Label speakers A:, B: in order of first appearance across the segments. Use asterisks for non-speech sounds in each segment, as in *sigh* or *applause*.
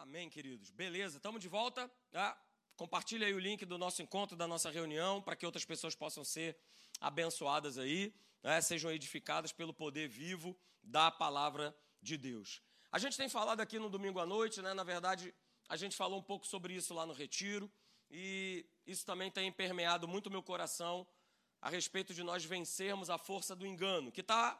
A: Amém, queridos. Beleza, estamos de volta. Ah, compartilha aí o link do nosso encontro, da nossa reunião, para que outras pessoas possam ser abençoadas aí, né, sejam edificadas pelo poder vivo da palavra de Deus. A gente tem falado aqui no domingo à noite, né? Na verdade, a gente falou um pouco sobre isso lá no retiro, e isso também tem permeado muito meu coração a respeito de nós vencermos a força do engano, que está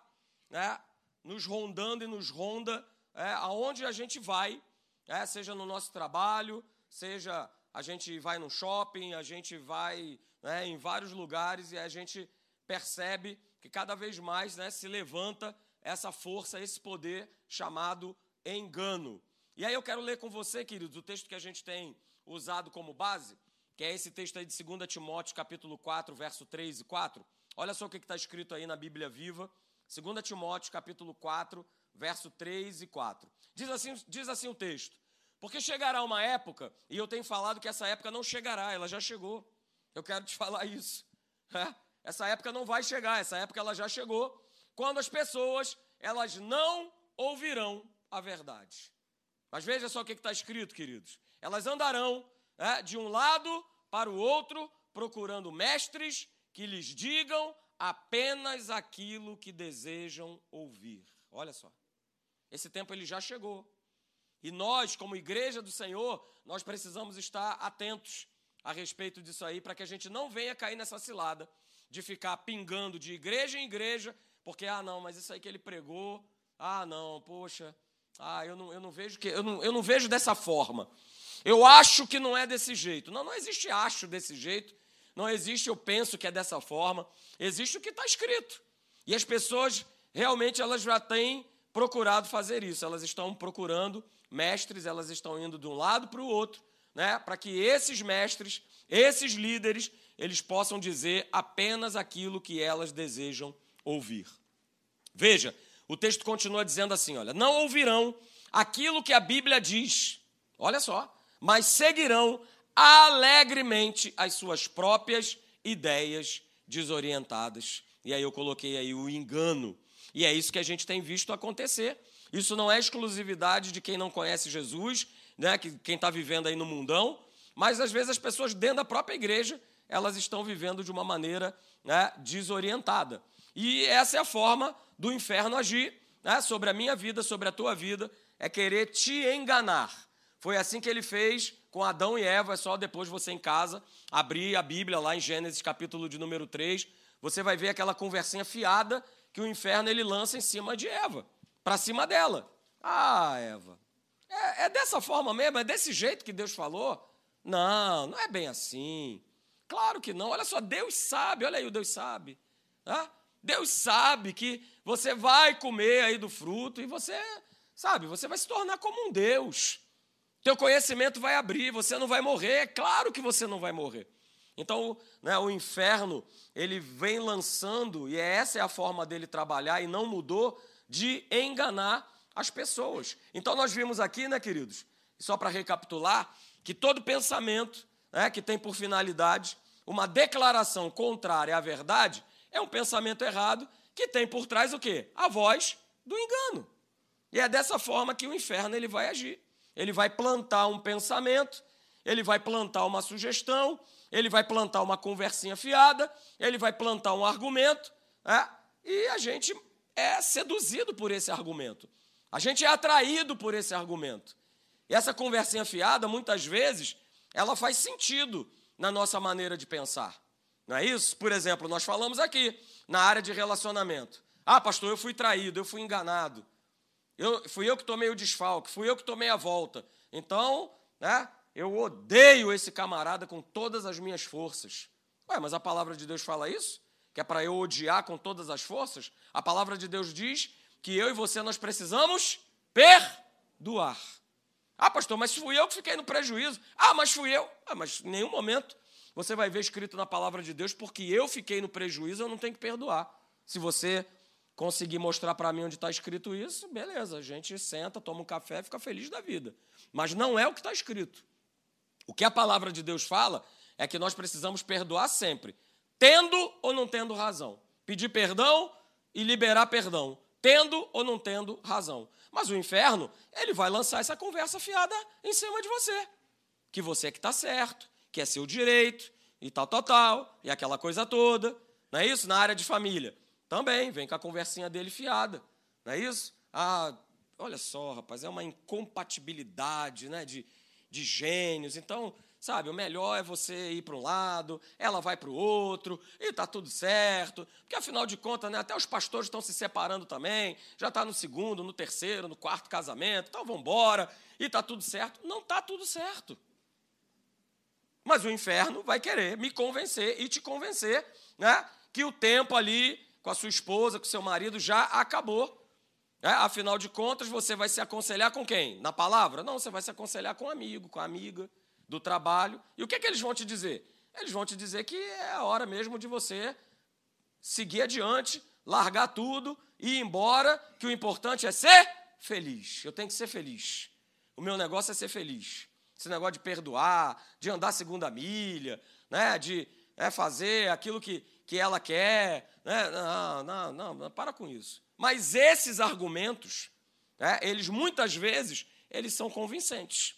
A: né, nos rondando e nos ronda é, aonde a gente vai é, seja no nosso trabalho, seja a gente vai no shopping, a gente vai né, em vários lugares e a gente percebe que cada vez mais né, se levanta essa força, esse poder chamado engano. E aí eu quero ler com você, queridos, o texto que a gente tem usado como base, que é esse texto aí de 2 Timóteo, capítulo 4, verso 3 e 4. Olha só o que está escrito aí na Bíblia Viva. 2 Timóteo, capítulo 4, verso 3 e 4. Diz assim, diz assim o texto: Porque chegará uma época, e eu tenho falado que essa época não chegará, ela já chegou. Eu quero te *laughs* falar isso. É? Essa época não vai chegar, essa época ela já chegou, quando as pessoas elas não ouvirão a verdade. Mas veja só o que está escrito, queridos. Elas andarão é, de um lado para o outro, procurando mestres que lhes digam apenas aquilo que desejam ouvir. Olha só. Esse tempo ele já chegou. E nós, como igreja do Senhor, nós precisamos estar atentos a respeito disso aí, para que a gente não venha cair nessa cilada de ficar pingando de igreja em igreja, porque, ah, não, mas isso aí que ele pregou, ah, não, poxa, ah, eu não, eu não vejo que eu não, eu não vejo dessa forma. Eu acho que não é desse jeito. Não, não existe acho desse jeito. Não existe eu penso que é dessa forma. Existe o que está escrito. E as pessoas realmente elas já têm procurado fazer isso. Elas estão procurando mestres, elas estão indo de um lado para o outro, né, para que esses mestres, esses líderes, eles possam dizer apenas aquilo que elas desejam ouvir. Veja, o texto continua dizendo assim: olha, não ouvirão aquilo que a Bíblia diz, olha só, mas seguirão alegremente as suas próprias ideias desorientadas. E aí eu coloquei aí o engano e é isso que a gente tem visto acontecer. Isso não é exclusividade de quem não conhece Jesus, né, que, quem está vivendo aí no mundão, mas às vezes as pessoas dentro da própria igreja elas estão vivendo de uma maneira né, desorientada. E essa é a forma do inferno agir né, sobre a minha vida, sobre a tua vida, é querer te enganar. Foi assim que ele fez com Adão e Eva, é só depois você em casa abrir a Bíblia lá em Gênesis capítulo de número 3, você vai ver aquela conversinha fiada que o inferno ele lança em cima de Eva, para cima dela. Ah, Eva, é, é, dessa forma mesmo? É desse jeito que Deus falou? Não, não é bem assim. Claro que não. Olha só, Deus sabe, olha aí, o Deus sabe. Ah, Deus sabe que você vai comer aí do fruto e você, sabe, você vai se tornar como um Deus. Teu conhecimento vai abrir, você não vai morrer. É claro que você não vai morrer. Então, né, o inferno, ele vem lançando, e essa é a forma dele trabalhar, e não mudou, de enganar as pessoas. Então, nós vimos aqui, né, queridos, só para recapitular, que todo pensamento né, que tem por finalidade uma declaração contrária à verdade é um pensamento errado que tem por trás o quê? A voz do engano. E é dessa forma que o inferno ele vai agir. Ele vai plantar um pensamento, ele vai plantar uma sugestão, ele vai plantar uma conversinha fiada, ele vai plantar um argumento, né? e a gente é seduzido por esse argumento. A gente é atraído por esse argumento. E essa conversinha fiada, muitas vezes, ela faz sentido na nossa maneira de pensar. Não é isso? Por exemplo, nós falamos aqui na área de relacionamento. Ah, pastor, eu fui traído, eu fui enganado. Eu, fui eu que tomei o desfalque, fui eu que tomei a volta. Então, né, eu odeio esse camarada com todas as minhas forças. Ué, mas a palavra de Deus fala isso? Que é para eu odiar com todas as forças? A palavra de Deus diz que eu e você nós precisamos perdoar. Ah, pastor, mas fui eu que fiquei no prejuízo. Ah, mas fui eu. Ah, mas em nenhum momento você vai ver escrito na palavra de Deus, porque eu fiquei no prejuízo, eu não tenho que perdoar. Se você conseguir mostrar para mim onde está escrito isso, beleza, a gente senta, toma um café, fica feliz da vida. Mas não é o que está escrito. O que a palavra de Deus fala é que nós precisamos perdoar sempre, tendo ou não tendo razão. Pedir perdão e liberar perdão, tendo ou não tendo razão. Mas o inferno, ele vai lançar essa conversa fiada em cima de você. Que você é que está certo, que é seu direito, e tal, tal, tal, e aquela coisa toda. Não é isso? Na área de família. Também, vem com a conversinha dele fiada. Não é isso? Ah, olha só, rapaz, é uma incompatibilidade né, de, de gênios. Então, sabe, o melhor é você ir para um lado, ela vai para o outro, e está tudo certo. Porque, afinal de contas, né, até os pastores estão se separando também, já está no segundo, no terceiro, no quarto casamento, então vamos embora, e está tudo certo. Não está tudo certo. Mas o inferno vai querer me convencer e te convencer né, que o tempo ali com a sua esposa, com o seu marido, já acabou. É, afinal de contas, você vai se aconselhar com quem? Na palavra? Não, você vai se aconselhar com um amigo, com a amiga do trabalho. E o que, é que eles vão te dizer? Eles vão te dizer que é a hora mesmo de você seguir adiante, largar tudo e ir embora, que o importante é ser feliz. Eu tenho que ser feliz. O meu negócio é ser feliz. Esse negócio de perdoar, de andar segunda milha, né, de é, fazer aquilo que, que ela quer. Né? Não, não, não, não, para com isso. Mas esses argumentos, né, eles muitas vezes, eles são convincentes,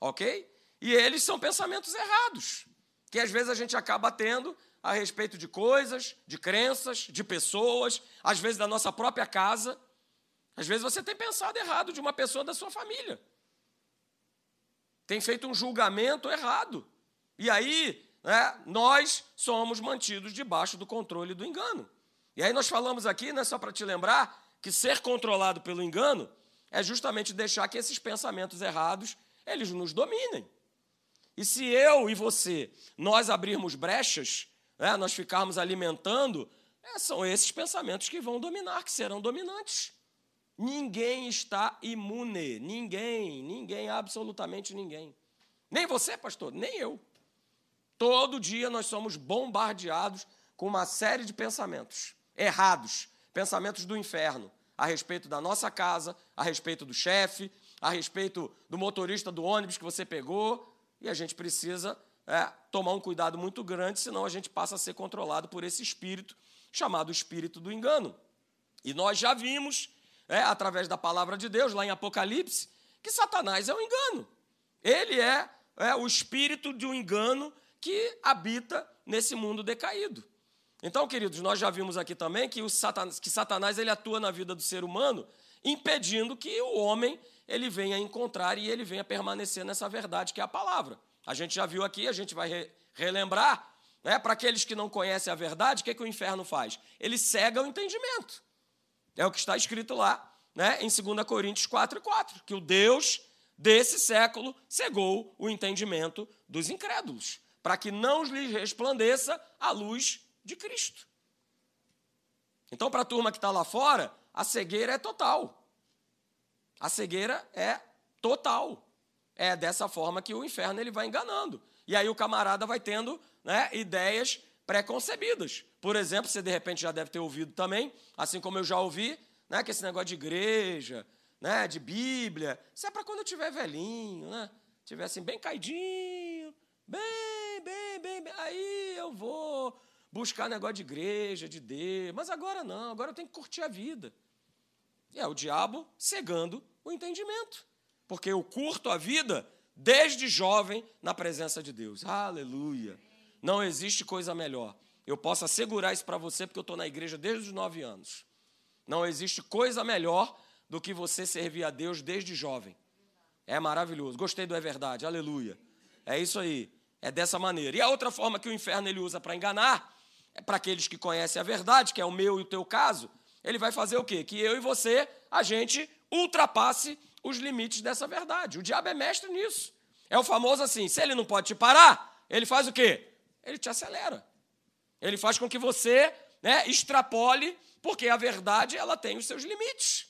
A: ok? E eles são pensamentos errados, que às vezes a gente acaba tendo a respeito de coisas, de crenças, de pessoas, às vezes da nossa própria casa. Às vezes você tem pensado errado de uma pessoa da sua família. Tem feito um julgamento errado. E aí, né, nós somos mantidos debaixo do controle do engano. E aí nós falamos aqui, né, só para te lembrar, que ser controlado pelo engano é justamente deixar que esses pensamentos errados eles nos dominem. E se eu e você, nós abrirmos brechas, né, nós ficarmos alimentando, é, são esses pensamentos que vão dominar, que serão dominantes. Ninguém está imune, ninguém, ninguém, absolutamente ninguém. Nem você, pastor, nem eu. Todo dia nós somos bombardeados com uma série de pensamentos errados, pensamentos do inferno, a respeito da nossa casa, a respeito do chefe, a respeito do motorista do ônibus que você pegou, e a gente precisa é, tomar um cuidado muito grande, senão a gente passa a ser controlado por esse espírito chamado espírito do engano. E nós já vimos, é, através da palavra de Deus, lá em Apocalipse, que Satanás é o um engano. Ele é, é o espírito de um engano que habita nesse mundo decaído. Então, queridos, nós já vimos aqui também que, o satanás, que Satanás ele atua na vida do ser humano, impedindo que o homem ele venha encontrar e ele venha permanecer nessa verdade que é a palavra. A gente já viu aqui, a gente vai re, relembrar, né, para aqueles que não conhecem a verdade, o que, que o inferno faz? Ele cega o entendimento. É o que está escrito lá né, em 2 Coríntios 4 e 4, que o Deus desse século cegou o entendimento dos incrédulos para que não lhes resplandeça a luz de Cristo. Então, para a turma que está lá fora, a cegueira é total. A cegueira é total. É dessa forma que o inferno ele vai enganando. E aí o camarada vai tendo né, ideias preconcebidas. Por exemplo, você de repente já deve ter ouvido também, assim como eu já ouvi, né, que esse negócio de igreja, né, de Bíblia, isso é para quando eu tiver velhinho, né? Tiver assim bem caidinho, bem, bem, bem, bem, aí eu vou buscar negócio de igreja, de Deus. Mas agora não, agora eu tenho que curtir a vida. E é o diabo cegando o entendimento. Porque eu curto a vida desde jovem na presença de Deus. Aleluia. Não existe coisa melhor. Eu posso assegurar isso para você porque eu estou na igreja desde os nove anos. Não existe coisa melhor do que você servir a Deus desde jovem. É maravilhoso. Gostei do é verdade. Aleluia. É isso aí. É dessa maneira. E a outra forma que o inferno ele usa para enganar para aqueles que conhecem a verdade, que é o meu e o teu caso. Ele vai fazer o quê? Que eu e você, a gente ultrapasse os limites dessa verdade. O diabo é mestre nisso. É o famoso assim: se ele não pode te parar, ele faz o quê? Ele te acelera. Ele faz com que você né, extrapole, porque a verdade ela tem os seus limites.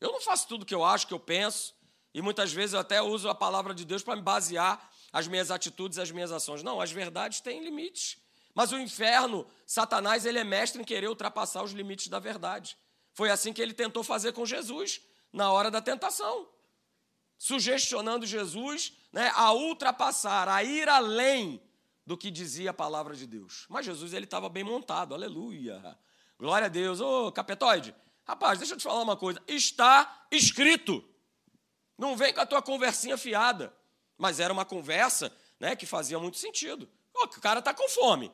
A: Eu não faço tudo que eu acho, que eu penso, e muitas vezes eu até uso a palavra de Deus para me basear as minhas atitudes, as minhas ações. Não, as verdades têm limites. Mas o inferno, Satanás, ele é mestre em querer ultrapassar os limites da verdade. Foi assim que ele tentou fazer com Jesus na hora da tentação, sugestionando Jesus né, a ultrapassar, a ir além do que dizia a palavra de Deus. Mas Jesus ele estava bem montado, aleluia. Glória a Deus. Ô, capetoide, Rapaz, deixa eu te falar uma coisa. Está escrito. Não vem com a tua conversinha fiada. Mas era uma conversa né, que fazia muito sentido. Ó, o cara está com fome.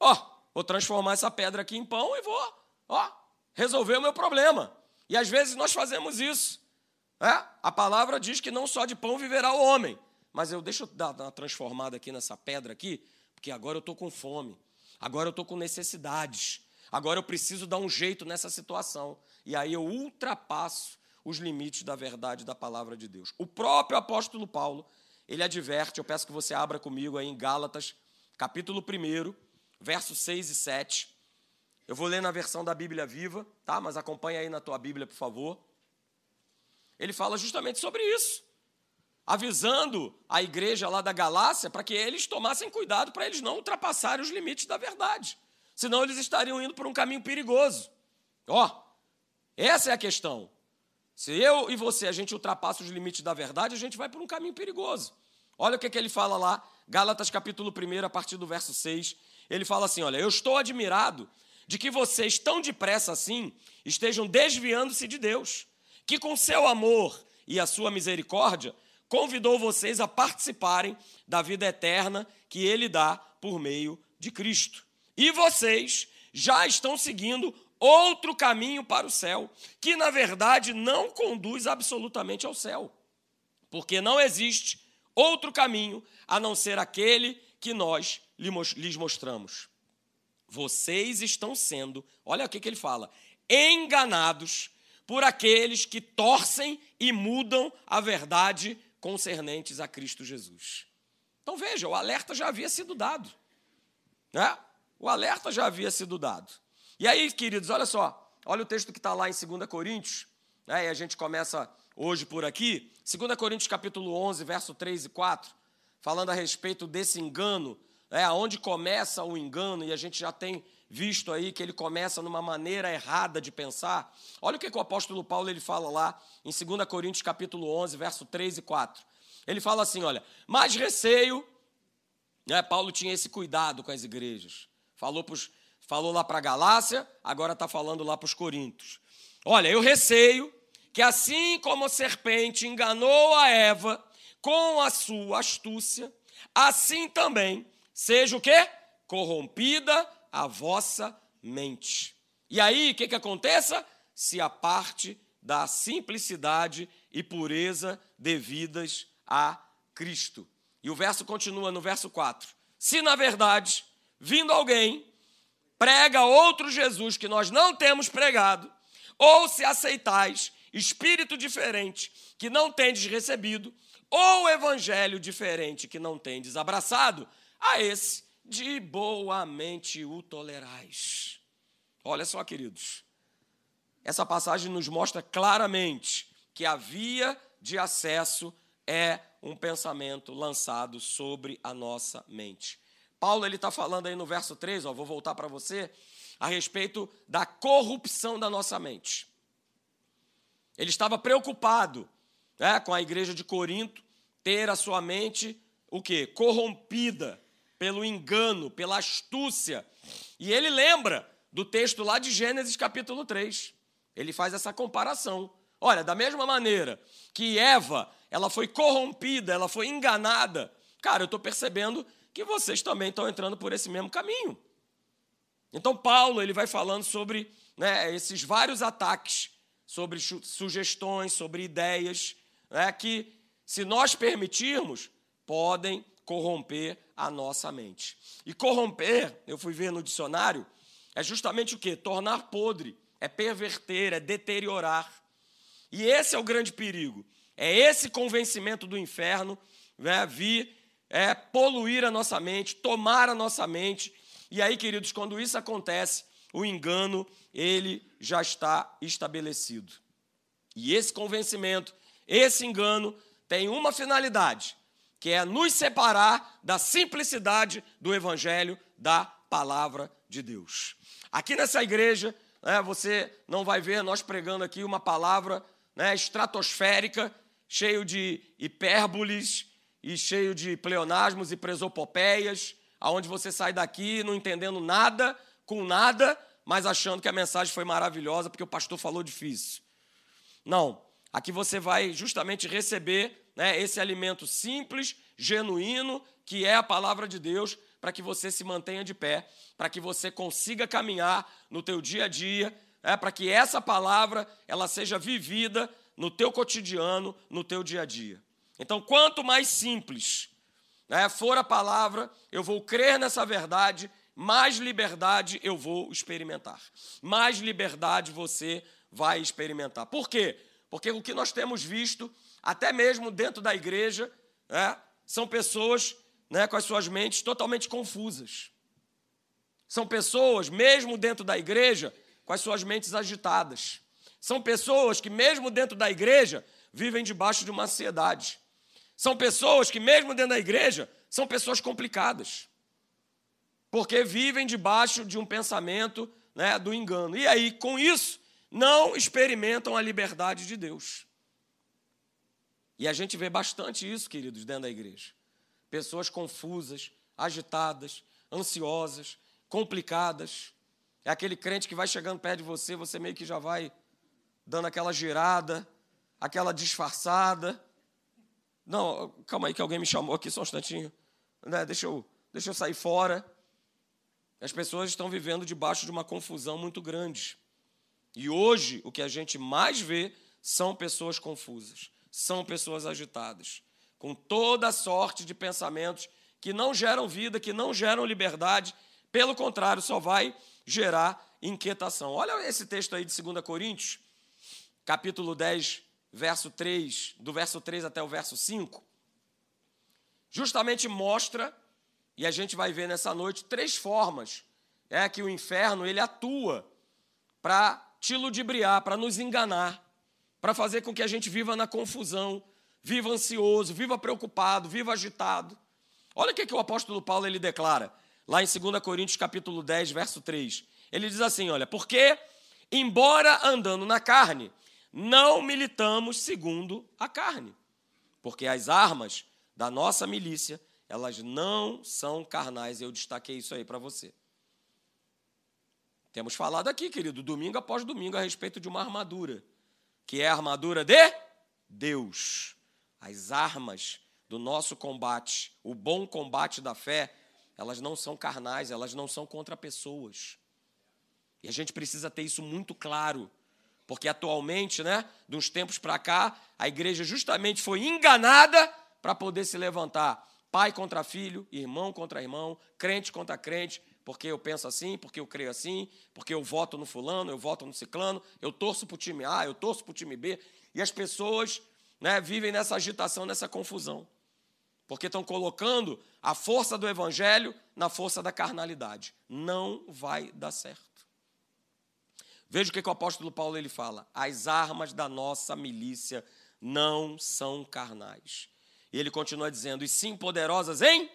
A: Ó, vou transformar essa pedra aqui em pão e vou, ó, resolver o meu problema. E às vezes nós fazemos isso. É? A palavra diz que não só de pão viverá o homem. Mas eu deixa eu dar uma transformada aqui nessa pedra aqui, porque agora eu estou com fome. Agora eu estou com necessidades. Agora eu preciso dar um jeito nessa situação. E aí eu ultrapasso os limites da verdade da palavra de Deus. O próprio apóstolo Paulo, ele adverte, eu peço que você abra comigo aí em Gálatas, capítulo 1, versos 6 e 7. Eu vou ler na versão da Bíblia Viva, tá? Mas acompanha aí na tua Bíblia, por favor. Ele fala justamente sobre isso, avisando a igreja lá da Galácia para que eles tomassem cuidado para eles não ultrapassarem os limites da verdade. Senão eles estariam indo por um caminho perigoso. Ó, essa é a questão. Se eu e você a gente ultrapassa os limites da verdade, a gente vai por um caminho perigoso. Olha o que, que ele fala lá, Gálatas capítulo 1, a partir do verso 6. Ele fala assim: Olha, eu estou admirado de que vocês, tão depressa assim, estejam desviando-se de Deus, que com seu amor e a sua misericórdia convidou vocês a participarem da vida eterna que ele dá por meio de Cristo. E vocês já estão seguindo outro caminho para o céu, que na verdade não conduz absolutamente ao céu, porque não existe outro caminho a não ser aquele que nós lhes mostramos. Vocês estão sendo, olha o que ele fala, enganados por aqueles que torcem e mudam a verdade concernentes a Cristo Jesus. Então veja, o alerta já havia sido dado. Né? O alerta já havia sido dado. E aí, queridos, olha só, olha o texto que está lá em 2 Coríntios, né, e a gente começa hoje por aqui, 2 Coríntios capítulo 11, verso 3 e 4, falando a respeito desse engano, né, onde começa o engano, e a gente já tem visto aí que ele começa numa maneira errada de pensar. Olha o que, que o apóstolo Paulo ele fala lá em 2 Coríntios capítulo 11, verso 3 e 4. Ele fala assim, olha, mais receio, né, Paulo tinha esse cuidado com as igrejas, falou para os Falou lá para a Galácia, agora está falando lá para os Coríntios. Olha, eu receio que assim como a serpente enganou a Eva com a sua astúcia, assim também seja o quê? Corrompida a vossa mente. E aí, o que, que aconteça? Se a parte da simplicidade e pureza devidas a Cristo. E o verso continua no verso 4. Se na verdade, vindo alguém prega outro Jesus que nós não temos pregado, ou se aceitais espírito diferente que não tendes recebido, ou evangelho diferente que não tendes abraçado, a esse de boamente o tolerais. Olha só, queridos, essa passagem nos mostra claramente que a via de acesso é um pensamento lançado sobre a nossa mente. Paulo ele está falando aí no verso 3, ó, vou voltar para você, a respeito da corrupção da nossa mente. Ele estava preocupado né, com a igreja de Corinto ter a sua mente o quê? Corrompida pelo engano, pela astúcia. E ele lembra do texto lá de Gênesis capítulo 3. Ele faz essa comparação. Olha, da mesma maneira que Eva, ela foi corrompida, ela foi enganada. Cara, eu estou percebendo que vocês também estão entrando por esse mesmo caminho. Então, Paulo ele vai falando sobre né, esses vários ataques, sobre sugestões, sobre ideias, né, que, se nós permitirmos, podem corromper a nossa mente. E corromper, eu fui ver no dicionário, é justamente o que? Tornar podre, é perverter, é deteriorar. E esse é o grande perigo. É esse convencimento do inferno né, vir é poluir a nossa mente, tomar a nossa mente. E aí, queridos, quando isso acontece, o engano, ele já está estabelecido. E esse convencimento, esse engano, tem uma finalidade, que é nos separar da simplicidade do evangelho da palavra de Deus. Aqui nessa igreja, né, você não vai ver nós pregando aqui uma palavra né, estratosférica, cheio de hipérboles, e cheio de pleonasmos e presopopeias, aonde você sai daqui não entendendo nada com nada, mas achando que a mensagem foi maravilhosa porque o pastor falou difícil. Não, aqui você vai justamente receber né, esse alimento simples, genuíno, que é a palavra de Deus, para que você se mantenha de pé, para que você consiga caminhar no teu dia a dia, é, para que essa palavra ela seja vivida no teu cotidiano, no teu dia a dia. Então, quanto mais simples né, for a palavra, eu vou crer nessa verdade, mais liberdade eu vou experimentar. Mais liberdade você vai experimentar. Por quê? Porque o que nós temos visto, até mesmo dentro da igreja, né, são pessoas né, com as suas mentes totalmente confusas. São pessoas, mesmo dentro da igreja, com as suas mentes agitadas. São pessoas que, mesmo dentro da igreja, vivem debaixo de uma ansiedade. São pessoas que, mesmo dentro da igreja, são pessoas complicadas. Porque vivem debaixo de um pensamento né, do engano. E aí, com isso, não experimentam a liberdade de Deus. E a gente vê bastante isso, queridos, dentro da igreja. Pessoas confusas, agitadas, ansiosas, complicadas. É aquele crente que vai chegando perto de você, você meio que já vai dando aquela girada, aquela disfarçada. Não, calma aí que alguém me chamou aqui só um instantinho. Né, deixa, eu, deixa eu sair fora. As pessoas estão vivendo debaixo de uma confusão muito grande. E hoje o que a gente mais vê são pessoas confusas, são pessoas agitadas, com toda sorte de pensamentos que não geram vida, que não geram liberdade, pelo contrário, só vai gerar inquietação. Olha esse texto aí de 2 Coríntios, capítulo 10, verso 3, do verso 3 até o verso 5. Justamente mostra, e a gente vai ver nessa noite, três formas é que o inferno ele atua para te ludibriar, para nos enganar, para fazer com que a gente viva na confusão, viva ansioso, viva preocupado, viva agitado. Olha o que, que o apóstolo Paulo ele declara lá em 2 Coríntios capítulo 10, verso 3. Ele diz assim, olha, porque embora andando na carne, não militamos segundo a carne, porque as armas da nossa milícia, elas não são carnais. Eu destaquei isso aí para você. Temos falado aqui, querido, domingo após domingo, a respeito de uma armadura, que é a armadura de Deus. As armas do nosso combate, o bom combate da fé, elas não são carnais, elas não são contra pessoas. E a gente precisa ter isso muito claro, porque atualmente, né, de uns tempos para cá, a igreja justamente foi enganada para poder se levantar. Pai contra filho, irmão contra irmão, crente contra crente, porque eu penso assim, porque eu creio assim, porque eu voto no fulano, eu voto no ciclano, eu torço para o time A, eu torço para o time B. E as pessoas né, vivem nessa agitação, nessa confusão porque estão colocando a força do evangelho na força da carnalidade. Não vai dar certo. Veja o que, que o apóstolo Paulo ele fala: as armas da nossa milícia não são carnais. E ele continua dizendo: e sim poderosas em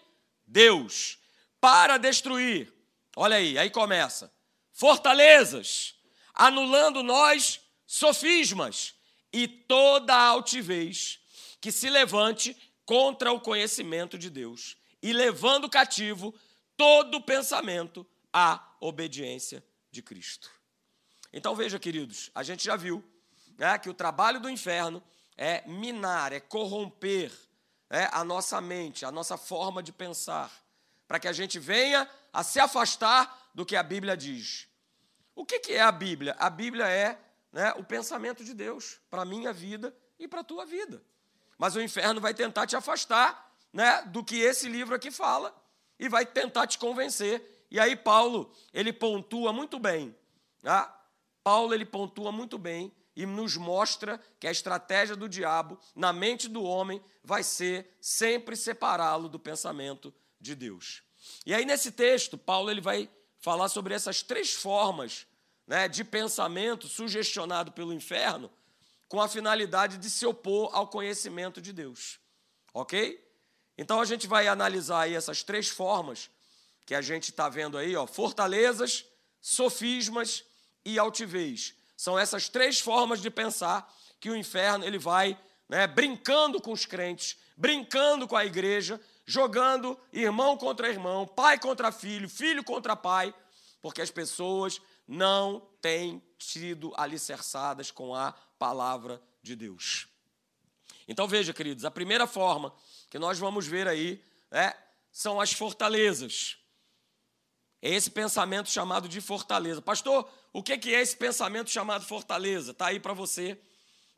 A: Deus para destruir. Olha aí, aí começa. Fortalezas, anulando nós sofismas e toda altivez que se levante contra o conhecimento de Deus e levando cativo todo pensamento à obediência de Cristo. Então veja, queridos, a gente já viu né, que o trabalho do inferno é minar, é corromper né, a nossa mente, a nossa forma de pensar, para que a gente venha a se afastar do que a Bíblia diz. O que, que é a Bíblia? A Bíblia é né, o pensamento de Deus para a minha vida e para a tua vida. Mas o inferno vai tentar te afastar né, do que esse livro aqui fala e vai tentar te convencer. E aí Paulo, ele pontua muito bem. Tá? Paulo, ele pontua muito bem e nos mostra que a estratégia do diabo na mente do homem vai ser sempre separá-lo do pensamento de Deus. E aí nesse texto, Paulo ele vai falar sobre essas três formas né, de pensamento sugestionado pelo inferno com a finalidade de se opor ao conhecimento de Deus. Ok? Então a gente vai analisar aí essas três formas que a gente está vendo aí, ó, fortalezas, sofismas e altivez. São essas três formas de pensar que o inferno ele vai né, brincando com os crentes, brincando com a igreja, jogando irmão contra irmão, pai contra filho, filho contra pai, porque as pessoas não têm sido alicerçadas com a palavra de Deus. Então veja, queridos, a primeira forma que nós vamos ver aí é, são as fortalezas. É esse pensamento chamado de fortaleza. Pastor, o que é esse pensamento chamado fortaleza? Está aí para você,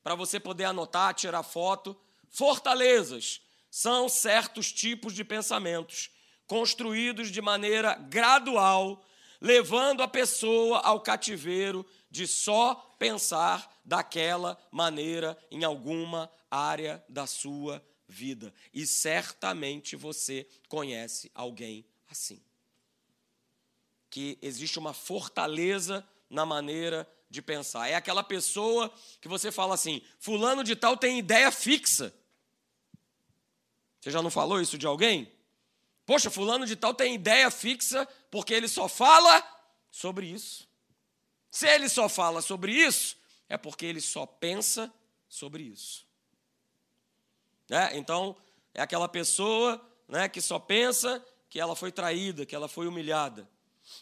A: para você poder anotar, tirar foto. Fortalezas são certos tipos de pensamentos construídos de maneira gradual, levando a pessoa ao cativeiro de só pensar daquela maneira em alguma área da sua vida. E certamente você conhece alguém assim. Que existe uma fortaleza na maneira de pensar. É aquela pessoa que você fala assim: Fulano de Tal tem ideia fixa. Você já não falou isso de alguém? Poxa, Fulano de Tal tem ideia fixa porque ele só fala sobre isso. Se ele só fala sobre isso, é porque ele só pensa sobre isso. É, então, é aquela pessoa né, que só pensa que ela foi traída, que ela foi humilhada.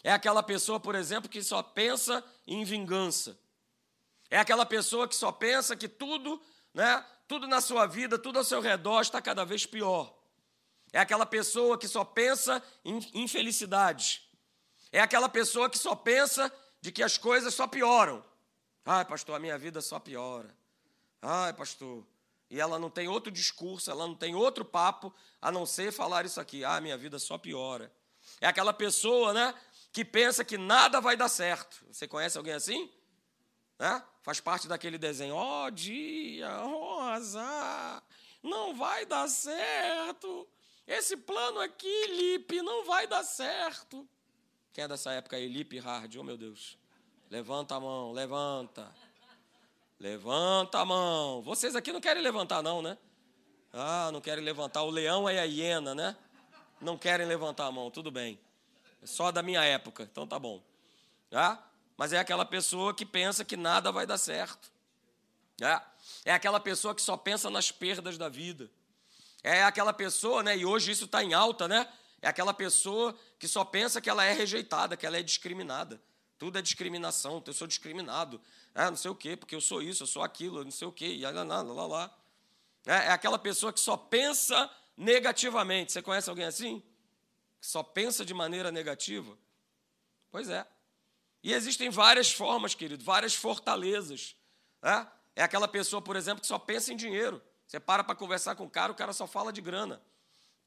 A: É aquela pessoa, por exemplo, que só pensa em vingança. É aquela pessoa que só pensa que tudo, né, tudo na sua vida, tudo ao seu redor está cada vez pior. É aquela pessoa que só pensa em infelicidade. É aquela pessoa que só pensa de que as coisas só pioram. Ai, pastor, a minha vida só piora. Ai, pastor. E ela não tem outro discurso, ela não tem outro papo a não ser falar isso aqui. Ah, minha vida só piora. É aquela pessoa, né, que pensa que nada vai dar certo. Você conhece alguém assim? Né? Faz parte daquele desenho. Ó oh, dia, rosa, não vai dar certo. Esse plano aqui, Lipe, não vai dar certo. Quem é dessa época aí, Lipe Hard? Oh, meu Deus. Levanta a mão, levanta. Levanta a mão. Vocês aqui não querem levantar, não, né? Ah, não querem levantar. O leão é a hiena, né? Não querem levantar a mão, tudo bem. É só da minha época, então tá bom. Ah, mas é aquela pessoa que pensa que nada vai dar certo. É, é aquela pessoa que só pensa nas perdas da vida. É aquela pessoa, né? E hoje isso está em alta, né? É aquela pessoa que só pensa que ela é rejeitada, que ela é discriminada. Tudo é discriminação, eu sou discriminado. É, não sei o quê, porque eu sou isso, eu sou aquilo, não sei o quê, e lá, lá, lá, lá. É, é aquela pessoa que só pensa negativamente. Você conhece alguém assim? só pensa de maneira negativa? Pois é. E existem várias formas, querido, várias fortalezas. É, é aquela pessoa, por exemplo, que só pensa em dinheiro. Você para para conversar com o cara, o cara só fala de grana.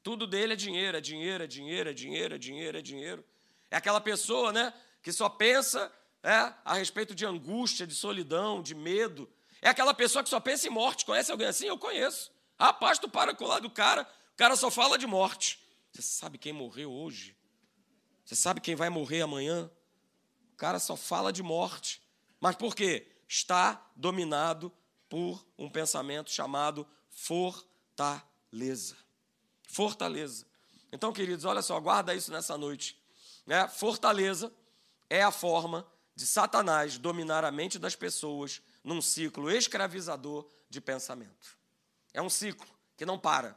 A: Tudo dele é dinheiro, é dinheiro, é dinheiro, é dinheiro, é dinheiro, é dinheiro. É aquela pessoa, né, que só pensa é, a respeito de angústia, de solidão, de medo. É aquela pessoa que só pensa em morte. Conhece alguém assim? Eu conheço. Rapaz, tu para com o lado do cara, o cara só fala de morte. Você sabe quem morreu hoje? Você sabe quem vai morrer amanhã? O cara só fala de morte. Mas por quê? Está dominado por um pensamento chamado fortaleza. Fortaleza. Então, queridos, olha só, guarda isso nessa noite. Né? Fortaleza é a forma de Satanás dominar a mente das pessoas num ciclo escravizador de pensamento. É um ciclo que não para.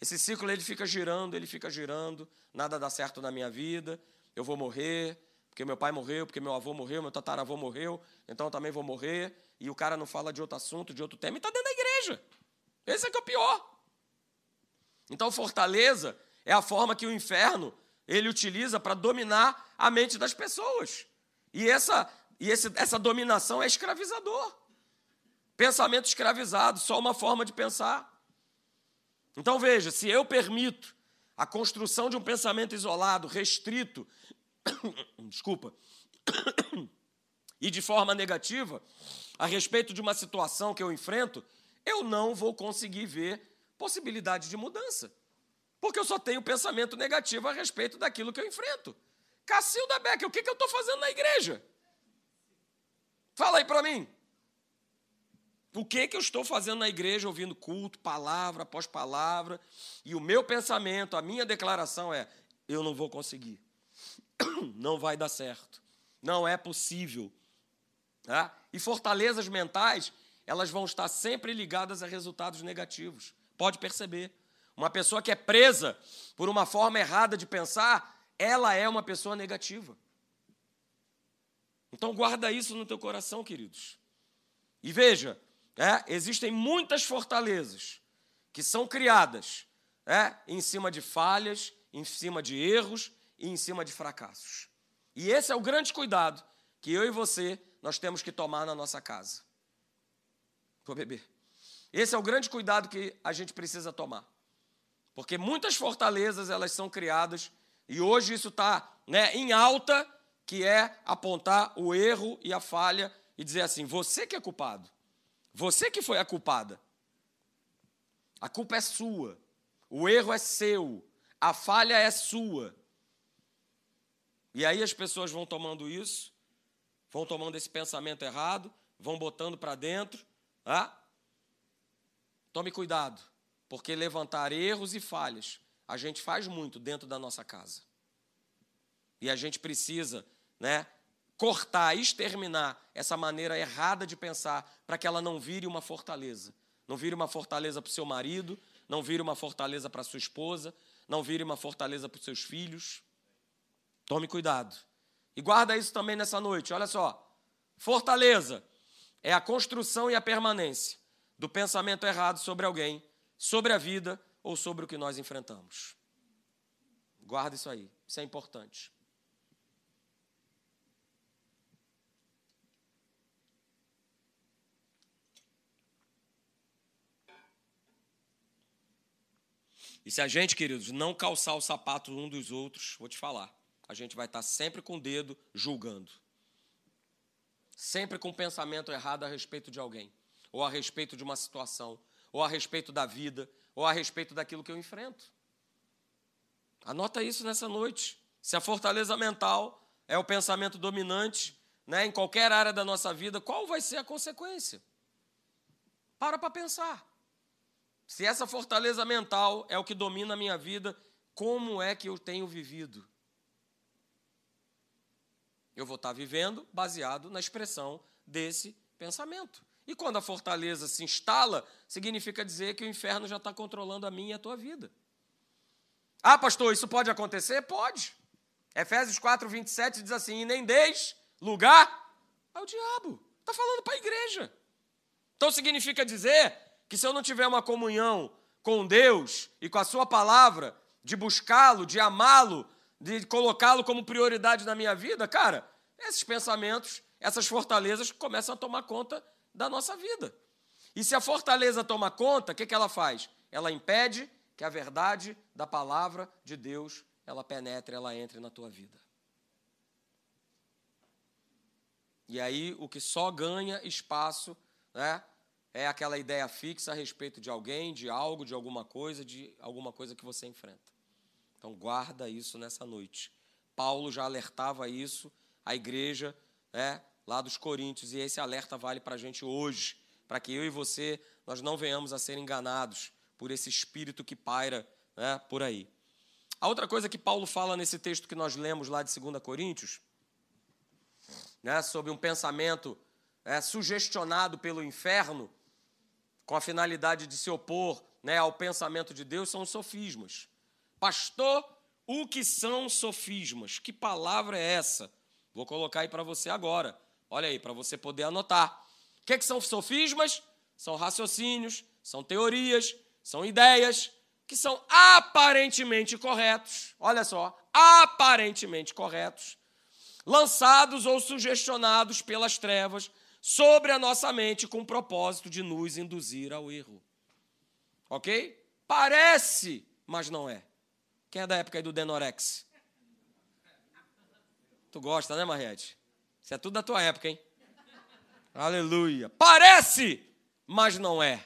A: Esse ciclo ele fica girando, ele fica girando, nada dá certo na minha vida, eu vou morrer, porque meu pai morreu, porque meu avô morreu, meu tataravô morreu, então eu também vou morrer, e o cara não fala de outro assunto, de outro tema, e está dentro da igreja. Esse é que é o pior. Então, fortaleza é a forma que o inferno ele utiliza para dominar a mente das pessoas. E essa, e esse, essa dominação é escravizador. Pensamento escravizado, só uma forma de pensar. Então veja, se eu permito a construção de um pensamento isolado, restrito, *coughs* desculpa, *coughs* e de forma negativa a respeito de uma situação que eu enfrento, eu não vou conseguir ver possibilidade de mudança. Porque eu só tenho pensamento negativo a respeito daquilo que eu enfrento. Cacilda Becker, o que eu estou fazendo na igreja? Fala aí para mim. O que, que eu estou fazendo na igreja, ouvindo culto, palavra após palavra, e o meu pensamento, a minha declaração é: eu não vou conseguir, *coughs* não vai dar certo, não é possível. Tá? E fortalezas mentais, elas vão estar sempre ligadas a resultados negativos. Pode perceber. Uma pessoa que é presa por uma forma errada de pensar, ela é uma pessoa negativa. Então guarda isso no teu coração, queridos. E veja, é, existem muitas fortalezas que são criadas é, em cima de falhas, em cima de erros e em cima de fracassos. E esse é o grande cuidado que eu e você nós temos que tomar na nossa casa. Vou beber. Esse é o grande cuidado que a gente precisa tomar. Porque muitas fortalezas elas são criadas e hoje isso está né, em alta, que é apontar o erro e a falha e dizer assim: você que é culpado, você que foi a culpada. A culpa é sua, o erro é seu, a falha é sua. E aí as pessoas vão tomando isso, vão tomando esse pensamento errado, vão botando para dentro. Ah? Tome cuidado, porque levantar erros e falhas a gente faz muito dentro da nossa casa. E a gente precisa, né, cortar, exterminar essa maneira errada de pensar para que ela não vire uma fortaleza. Não vire uma fortaleza para o seu marido, não vire uma fortaleza para sua esposa, não vire uma fortaleza para os seus filhos. Tome cuidado. E guarda isso também nessa noite. Olha só. Fortaleza é a construção e a permanência do pensamento errado sobre alguém, sobre a vida ou sobre o que nós enfrentamos. Guarda isso aí. Isso é importante. E se a gente, queridos, não calçar o sapato um dos outros, vou te falar, a gente vai estar sempre com o dedo julgando. Sempre com pensamento errado a respeito de alguém, ou a respeito de uma situação, ou a respeito da vida, ou a respeito daquilo que eu enfrento. Anota isso nessa noite. Se a fortaleza mental é o pensamento dominante né, em qualquer área da nossa vida, qual vai ser a consequência? Para para pensar. Se essa fortaleza mental é o que domina a minha vida, como é que eu tenho vivido? Eu vou estar vivendo baseado na expressão desse pensamento. E quando a fortaleza se instala, significa dizer que o inferno já está controlando a minha e a tua vida. Ah, pastor, isso pode acontecer? Pode. Efésios 4, 27 diz assim: e nem deis lugar ao diabo. Está falando para a igreja. Então significa dizer que se eu não tiver uma comunhão com Deus e com a Sua palavra, de buscá-lo, de amá-lo, de colocá-lo como prioridade na minha vida, cara, esses pensamentos, essas fortalezas começam a tomar conta da nossa vida. E se a fortaleza toma conta, o que, que ela faz? Ela impede que a verdade da palavra de Deus ela penetre, ela entre na tua vida. E aí o que só ganha espaço, né, é aquela ideia fixa a respeito de alguém, de algo, de alguma coisa, de alguma coisa que você enfrenta. Então guarda isso nessa noite. Paulo já alertava isso à igreja né, lá dos Coríntios, e esse alerta vale para a gente hoje, para que eu e você nós não venhamos a ser enganados por esse espírito que paira né, por aí. A outra coisa que Paulo fala nesse texto que nós lemos lá de 2 Coríntios, né, sobre um pensamento é, sugestionado pelo inferno, com a finalidade de se opor né, ao pensamento de Deus, são os sofismas. Pastor, o que são sofismas? Que palavra é essa? Vou colocar aí para você agora. Olha aí, para você poder anotar. O que, que são sofismas? São raciocínios, são teorias, são ideias que são aparentemente corretos. Olha só, aparentemente corretos, lançados ou sugestionados pelas trevas sobre a nossa mente com o propósito de nos induzir ao erro. Ok? Parece, mas não é. Quem é da época aí do Denorex? Tu gosta, né, Mariette? Isso é tudo da tua época, hein? Aleluia. Parece, mas não é.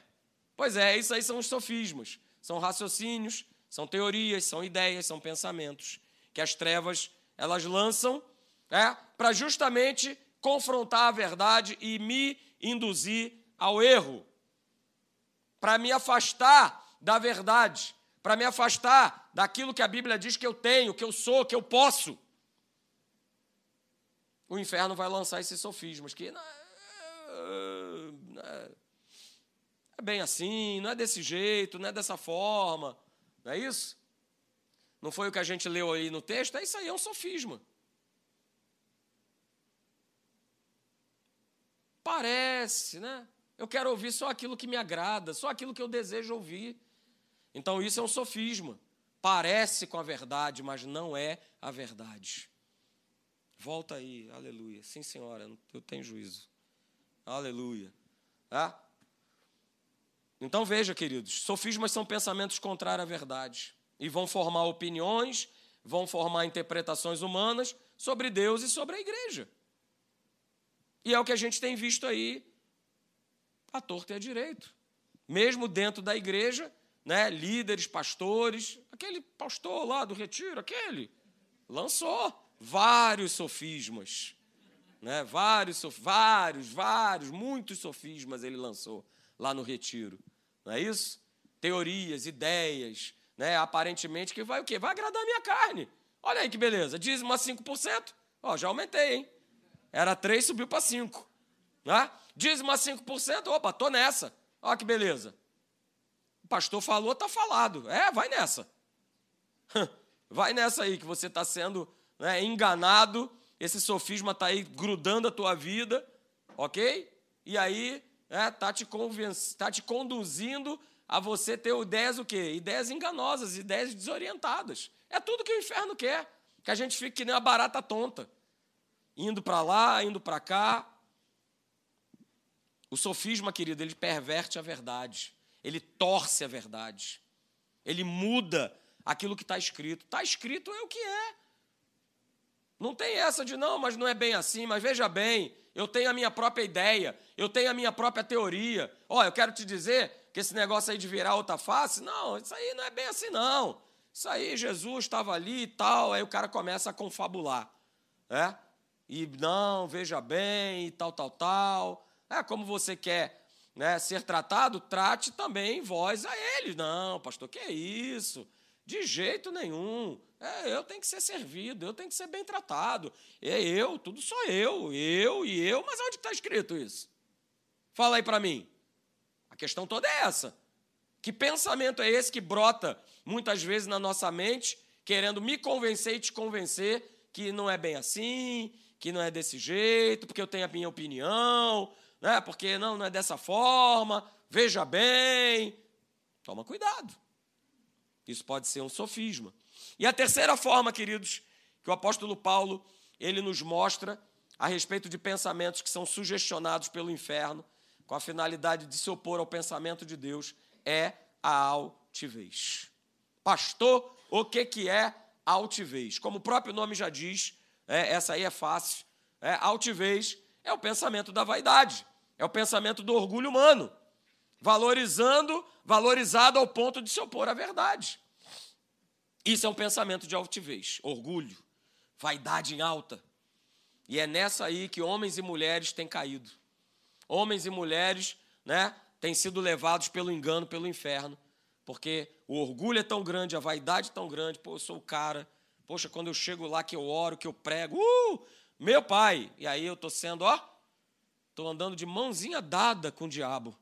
A: Pois é, isso aí são os sofismos. São raciocínios, são teorias, são ideias, são pensamentos que as trevas elas lançam é, para justamente confrontar a verdade e me induzir ao erro, para me afastar da verdade, para me afastar daquilo que a Bíblia diz que eu tenho, que eu sou, que eu posso. O inferno vai lançar esses sofismas que não é, é bem assim, não é desse jeito, não é dessa forma, não é isso? Não foi o que a gente leu aí no texto? É isso aí, é um sofisma. Parece, né? Eu quero ouvir só aquilo que me agrada, só aquilo que eu desejo ouvir. Então isso é um sofisma. Parece com a verdade, mas não é a verdade. Volta aí, aleluia. Sim, senhora, eu tenho juízo. Aleluia. Ah? Então veja, queridos, sofismas são pensamentos contrários à verdade e vão formar opiniões, vão formar interpretações humanas sobre Deus e sobre a igreja. E é o que a gente tem visto aí, a torta e a direito. Mesmo dentro da igreja, né, líderes, pastores, aquele pastor lá do retiro, aquele, lançou vários sofismas. Né, vários, vários, vários, muitos sofismas ele lançou lá no retiro. Não é isso? Teorias, ideias, né, aparentemente que vai o quê? Vai agradar a minha carne. Olha aí que beleza, dízimo a 5%. Ó, já aumentei, hein? Era 3, subiu para 5. Né? Dízimo a 5%, opa, tô nessa. Olha que beleza. Pastor falou, tá falado. É, vai nessa. Vai nessa aí que você está sendo né, enganado, esse sofisma está aí grudando a tua vida, ok? E aí está é, tá te, tá te conduzindo a você ter ideias o quê? Ideias enganosas, ideias desorientadas. É tudo que o inferno quer, que a gente fique que nem uma barata tonta, indo para lá, indo para cá. O sofisma, querido, ele perverte a verdade, ele torce a verdade, ele muda aquilo que está escrito. Está escrito é o que é. Não tem essa de não, mas não é bem assim, mas veja bem, eu tenho a minha própria ideia, eu tenho a minha própria teoria. Ó, oh, eu quero te dizer que esse negócio aí de virar outra face, não, isso aí não é bem assim, não. Isso aí, Jesus estava ali e tal, aí o cara começa a confabular. É? E não, veja bem, e tal, tal, tal. É, como você quer né, ser tratado, trate também voz a ele. Não, pastor, que é isso? De jeito nenhum. É, eu tenho que ser servido, eu tenho que ser bem tratado. É eu, tudo sou eu, eu e eu. Mas onde está escrito isso? Fala aí para mim. A questão toda é essa. Que pensamento é esse que brota muitas vezes na nossa mente, querendo me convencer e te convencer que não é bem assim, que não é desse jeito, porque eu tenho a minha opinião, né? porque não, não é dessa forma, veja bem. Toma cuidado. Isso pode ser um sofisma. E a terceira forma, queridos, que o apóstolo Paulo ele nos mostra a respeito de pensamentos que são sugestionados pelo inferno, com a finalidade de se opor ao pensamento de Deus, é a altivez. Pastor, o que, que é altivez? Como o próprio nome já diz, é, essa aí é fácil. É, altivez é o pensamento da vaidade, é o pensamento do orgulho humano valorizando, valorizado ao ponto de se opor à verdade. Isso é um pensamento de altivez, orgulho, vaidade em alta. E é nessa aí que homens e mulheres têm caído. Homens e mulheres, né, têm sido levados pelo engano, pelo inferno, porque o orgulho é tão grande, a vaidade é tão grande, pô, eu sou o cara. Poxa, quando eu chego lá que eu oro, que eu prego, uh, meu pai. E aí eu tô sendo, ó, tô andando de mãozinha dada com o diabo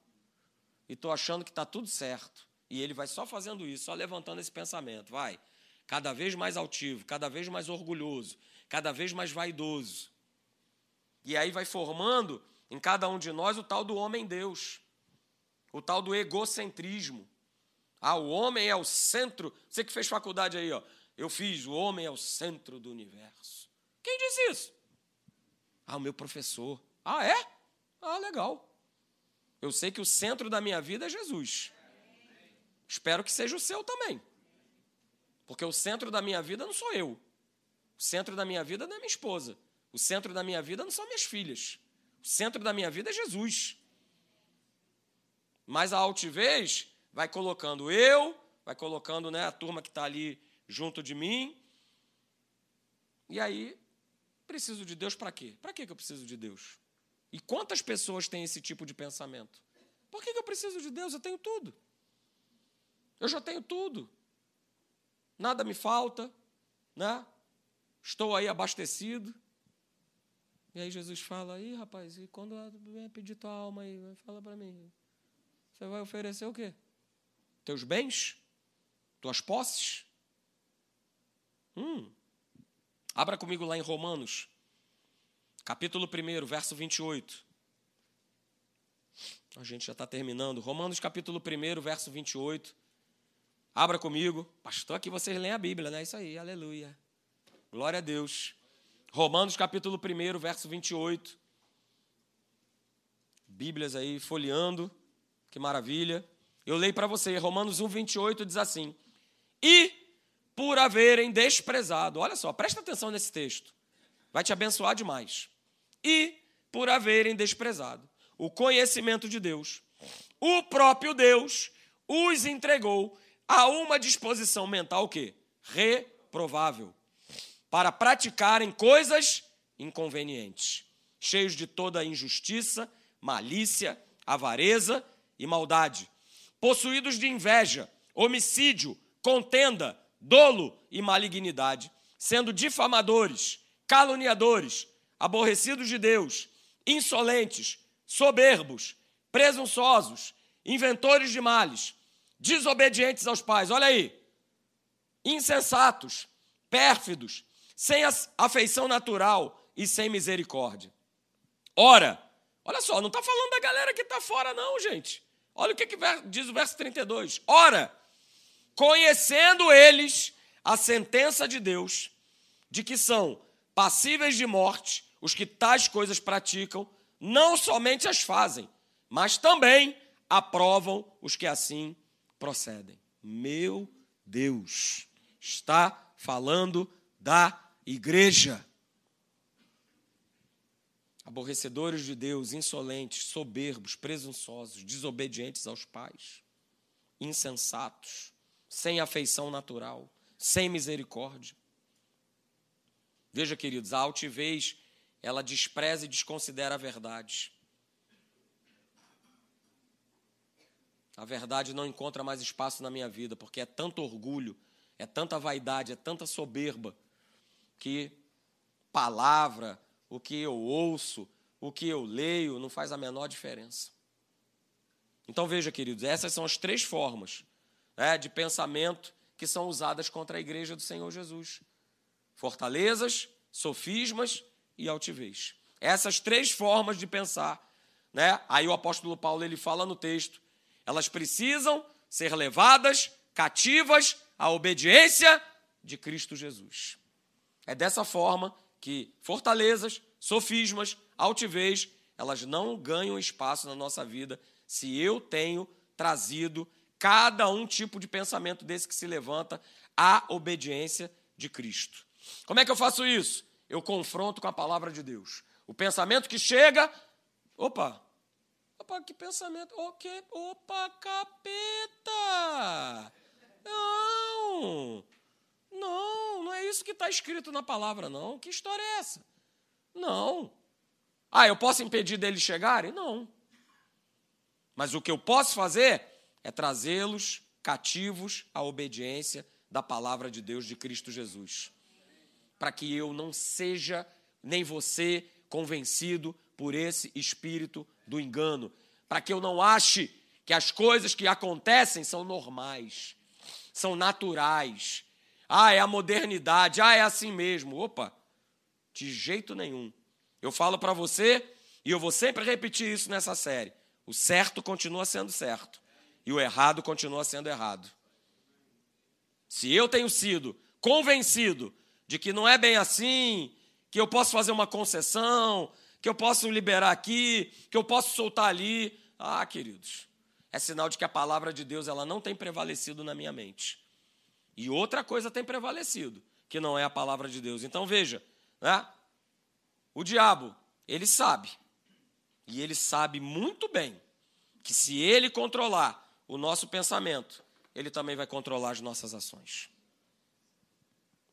A: e estou achando que está tudo certo. E ele vai só fazendo isso, só levantando esse pensamento. Vai. Cada vez mais altivo, cada vez mais orgulhoso, cada vez mais vaidoso. E aí vai formando em cada um de nós o tal do homem-deus, o tal do egocentrismo. Ah, o homem é o centro. Você que fez faculdade aí, ó. Eu fiz, o homem é o centro do universo. Quem disse isso? Ah, o meu professor. Ah, é? Ah, legal. Eu sei que o centro da minha vida é Jesus. Espero que seja o seu também. Porque o centro da minha vida não sou eu. O centro da minha vida não é minha esposa. O centro da minha vida não são minhas filhas. O centro da minha vida é Jesus. Mas a altivez vai colocando eu, vai colocando né, a turma que está ali junto de mim. E aí, preciso de Deus para quê? Para que eu preciso de Deus? E quantas pessoas têm esse tipo de pensamento? Por que eu preciso de Deus? Eu tenho tudo. Eu já tenho tudo. Nada me falta, né? Estou aí abastecido. E aí Jesus fala, aí rapaz, e quando pedir tua alma aí, fala para mim, você vai oferecer o quê? Teus bens? Tuas posses? Hum. Abra comigo lá em Romanos, capítulo 1, verso 28. A gente já está terminando. Romanos capítulo 1, verso 28. Abra comigo. Pastor, aqui vocês leem a Bíblia, né? Isso aí, aleluia. Glória a Deus. Romanos capítulo 1, verso 28. Bíblias aí folheando. Que maravilha. Eu leio para você. Romanos 1, 28 diz assim: E por haverem desprezado, olha só, presta atenção nesse texto. Vai te abençoar demais. E por haverem desprezado o conhecimento de Deus, o próprio Deus os entregou a uma disposição mental que reprovável. Para praticarem coisas inconvenientes, cheios de toda injustiça, malícia, avareza e maldade, possuídos de inveja, homicídio, contenda, dolo e malignidade, sendo difamadores, caluniadores, aborrecidos de Deus, insolentes, soberbos, presunçosos, inventores de males, desobedientes aos pais. Olha aí. Insensatos, pérfidos, sem afeição natural e sem misericórdia. Ora, olha só, não está falando da galera que está fora, não, gente. Olha o que, que diz o verso 32. Ora, conhecendo eles a sentença de Deus, de que são passíveis de morte os que tais coisas praticam, não somente as fazem, mas também aprovam os que assim procedem. Meu Deus, está falando da igreja. Aborrecedores de Deus, insolentes, soberbos, presunçosos, desobedientes aos pais, insensatos, sem afeição natural, sem misericórdia. Veja, queridos, a altivez, ela despreza e desconsidera a verdade. A verdade não encontra mais espaço na minha vida, porque é tanto orgulho, é tanta vaidade, é tanta soberba, que palavra, o que eu ouço, o que eu leio, não faz a menor diferença. Então veja, queridos, essas são as três formas né, de pensamento que são usadas contra a igreja do Senhor Jesus: fortalezas, sofismas e altivez. Essas três formas de pensar, né? Aí o apóstolo Paulo ele fala no texto elas precisam ser levadas cativas à obediência de Cristo Jesus. É dessa forma que fortalezas, sofismas, altivez, elas não ganham espaço na nossa vida se eu tenho trazido cada um tipo de pensamento desse que se levanta à obediência de Cristo. Como é que eu faço isso? Eu confronto com a palavra de Deus. O pensamento que chega, opa, Opa, que pensamento. O que? Opa, capeta! Não! Não, não é isso que está escrito na palavra, não. Que história é essa? Não. Ah, eu posso impedir deles chegarem? Não. Mas o que eu posso fazer é trazê-los cativos à obediência da palavra de Deus de Cristo Jesus. Para que eu não seja, nem você, convencido por esse espírito do engano, para que eu não ache que as coisas que acontecem são normais, são naturais. Ah, é a modernidade, ah, é assim mesmo. Opa, de jeito nenhum. Eu falo para você, e eu vou sempre repetir isso nessa série: o certo continua sendo certo, e o errado continua sendo errado. Se eu tenho sido convencido de que não é bem assim, que eu posso fazer uma concessão, que eu posso liberar aqui, que eu posso soltar ali. Ah, queridos, é sinal de que a palavra de Deus ela não tem prevalecido na minha mente. E outra coisa tem prevalecido, que não é a palavra de Deus. Então veja, né? O diabo, ele sabe. E ele sabe muito bem que se ele controlar o nosso pensamento, ele também vai controlar as nossas ações.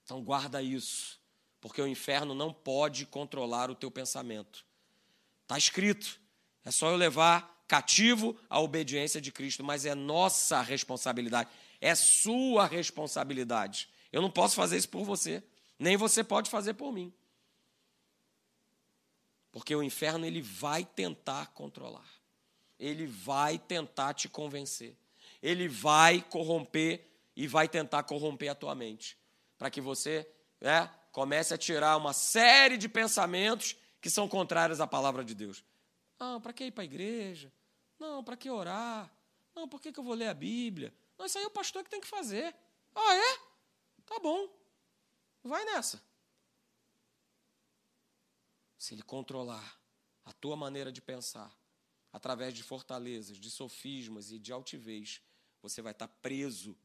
A: Então guarda isso porque o inferno não pode controlar o teu pensamento. Está escrito. É só eu levar cativo a obediência de Cristo, mas é nossa responsabilidade, é sua responsabilidade. Eu não posso fazer isso por você, nem você pode fazer por mim. Porque o inferno ele vai tentar controlar. Ele vai tentar te convencer. Ele vai corromper e vai tentar corromper a tua mente, para que você, né, comece a tirar uma série de pensamentos que são contrários à palavra de Deus. Ah, para que ir para a igreja? Não, para que orar? Não, por que, que eu vou ler a Bíblia? Não, isso aí é o pastor que tem que fazer. Ah, é? Tá bom. Vai nessa. Se ele controlar a tua maneira de pensar, através de fortalezas, de sofismas e de altivez, você vai estar preso.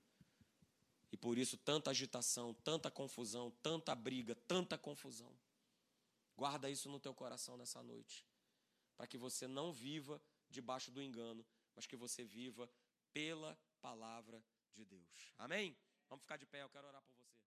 A: E por isso, tanta agitação, tanta confusão, tanta briga, tanta confusão. Guarda isso no teu coração nessa noite, para que você não viva debaixo do engano, mas que você viva pela palavra de Deus. Amém? Vamos ficar de pé, eu quero orar por você.